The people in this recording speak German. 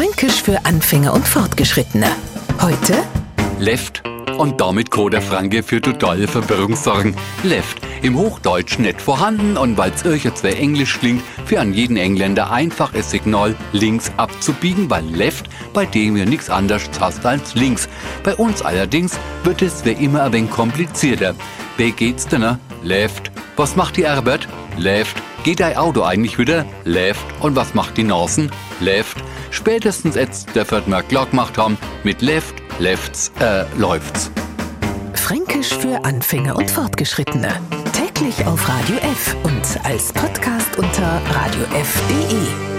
Fränkisch für Anfänger und Fortgeschrittene. Heute Left. Und damit kann der Franke für totale Verwirrung sorgen. Left. Im Hochdeutschen nicht vorhanden und weil's irgendwo Englisch klingt, für an jeden Engländer einfach das Signal links abzubiegen, weil Left bei dem ja nichts anderes hast als links. Bei uns allerdings wird es wie immer ein wenig komplizierter. Wie geht's denn, ne? Left. Was macht die Arbeit? Left. Geht dein Auto eigentlich wieder? Left. Und was macht die Nasen? Left. Spätestens jetzt der Viertmer Glock gemacht haben, mit Left, Lefts, äh, läuft's. Fränkisch für Anfänger und Fortgeschrittene. Täglich auf Radio F und als Podcast unter radiof.de.